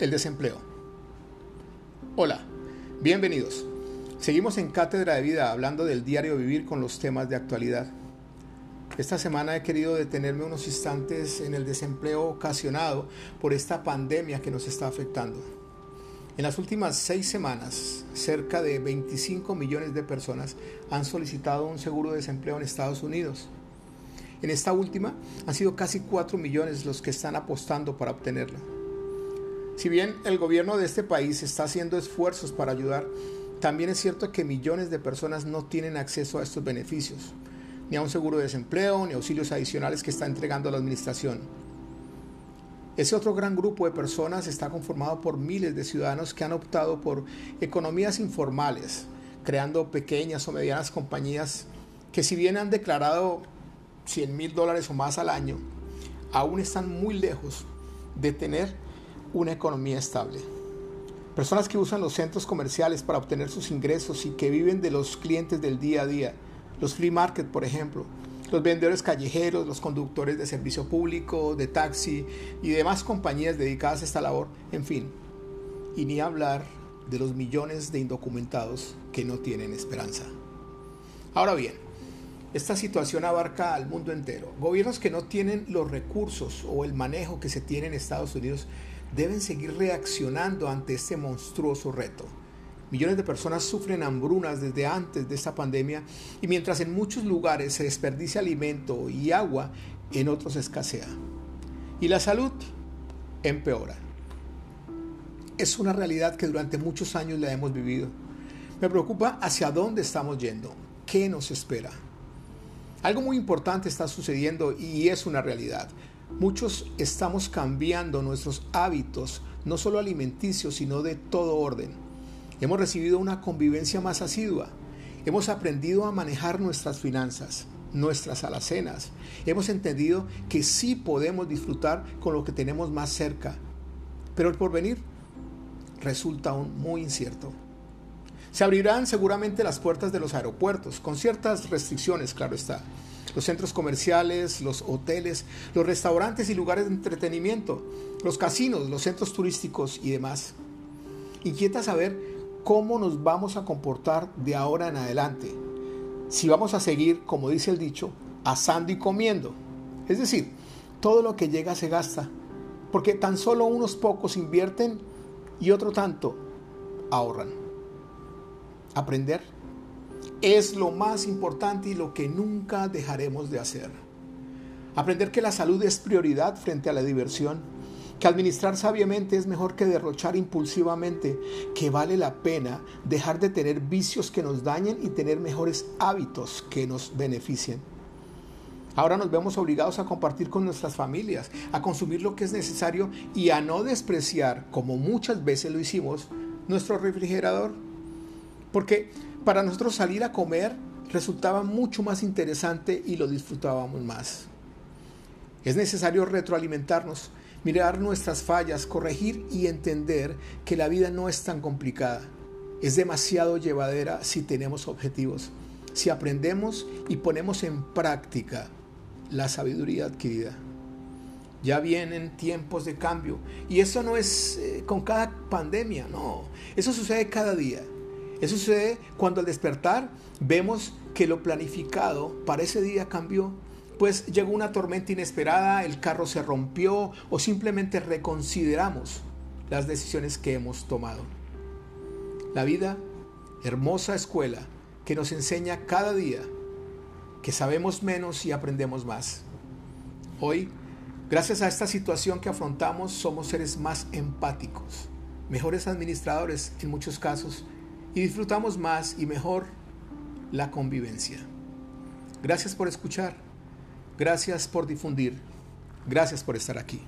El desempleo. Hola, bienvenidos. Seguimos en Cátedra de Vida hablando del diario vivir con los temas de actualidad. Esta semana he querido detenerme unos instantes en el desempleo ocasionado por esta pandemia que nos está afectando. En las últimas seis semanas, cerca de 25 millones de personas han solicitado un seguro de desempleo en Estados Unidos. En esta última han sido casi 4 millones los que están apostando para obtenerlo. Si bien el gobierno de este país está haciendo esfuerzos para ayudar, también es cierto que millones de personas no tienen acceso a estos beneficios, ni a un seguro de desempleo, ni auxilios adicionales que está entregando la administración. Ese otro gran grupo de personas está conformado por miles de ciudadanos que han optado por economías informales, creando pequeñas o medianas compañías que si bien han declarado 100 mil dólares o más al año, aún están muy lejos de tener una economía estable. Personas que usan los centros comerciales para obtener sus ingresos y que viven de los clientes del día a día. Los free market, por ejemplo. Los vendedores callejeros, los conductores de servicio público, de taxi y demás compañías dedicadas a esta labor. En fin. Y ni hablar de los millones de indocumentados que no tienen esperanza. Ahora bien, esta situación abarca al mundo entero. Gobiernos que no tienen los recursos o el manejo que se tiene en Estados Unidos deben seguir reaccionando ante este monstruoso reto. Millones de personas sufren hambrunas desde antes de esta pandemia y mientras en muchos lugares se desperdicia alimento y agua, en otros escasea. Y la salud empeora. Es una realidad que durante muchos años la hemos vivido. Me preocupa hacia dónde estamos yendo, qué nos espera. Algo muy importante está sucediendo y es una realidad. Muchos estamos cambiando nuestros hábitos, no solo alimenticios, sino de todo orden. Hemos recibido una convivencia más asidua. Hemos aprendido a manejar nuestras finanzas, nuestras alacenas. Hemos entendido que sí podemos disfrutar con lo que tenemos más cerca. Pero el porvenir resulta aún muy incierto. Se abrirán seguramente las puertas de los aeropuertos, con ciertas restricciones, claro está los centros comerciales, los hoteles, los restaurantes y lugares de entretenimiento, los casinos, los centros turísticos y demás. Inquieta saber cómo nos vamos a comportar de ahora en adelante. Si vamos a seguir, como dice el dicho, asando y comiendo. Es decir, todo lo que llega se gasta, porque tan solo unos pocos invierten y otro tanto ahorran. Aprender es lo más importante y lo que nunca dejaremos de hacer. Aprender que la salud es prioridad frente a la diversión, que administrar sabiamente es mejor que derrochar impulsivamente, que vale la pena dejar de tener vicios que nos dañen y tener mejores hábitos que nos beneficien. Ahora nos vemos obligados a compartir con nuestras familias, a consumir lo que es necesario y a no despreciar, como muchas veces lo hicimos, nuestro refrigerador. Porque para nosotros salir a comer resultaba mucho más interesante y lo disfrutábamos más. Es necesario retroalimentarnos, mirar nuestras fallas, corregir y entender que la vida no es tan complicada. Es demasiado llevadera si tenemos objetivos, si aprendemos y ponemos en práctica la sabiduría adquirida. Ya vienen tiempos de cambio y eso no es eh, con cada pandemia, no, eso sucede cada día. Eso sucede cuando al despertar vemos que lo planificado para ese día cambió, pues llegó una tormenta inesperada, el carro se rompió o simplemente reconsideramos las decisiones que hemos tomado. La vida, hermosa escuela que nos enseña cada día que sabemos menos y aprendemos más. Hoy, gracias a esta situación que afrontamos, somos seres más empáticos, mejores administradores en muchos casos y disfrutamos más y mejor la convivencia. Gracias por escuchar, gracias por difundir, gracias por estar aquí.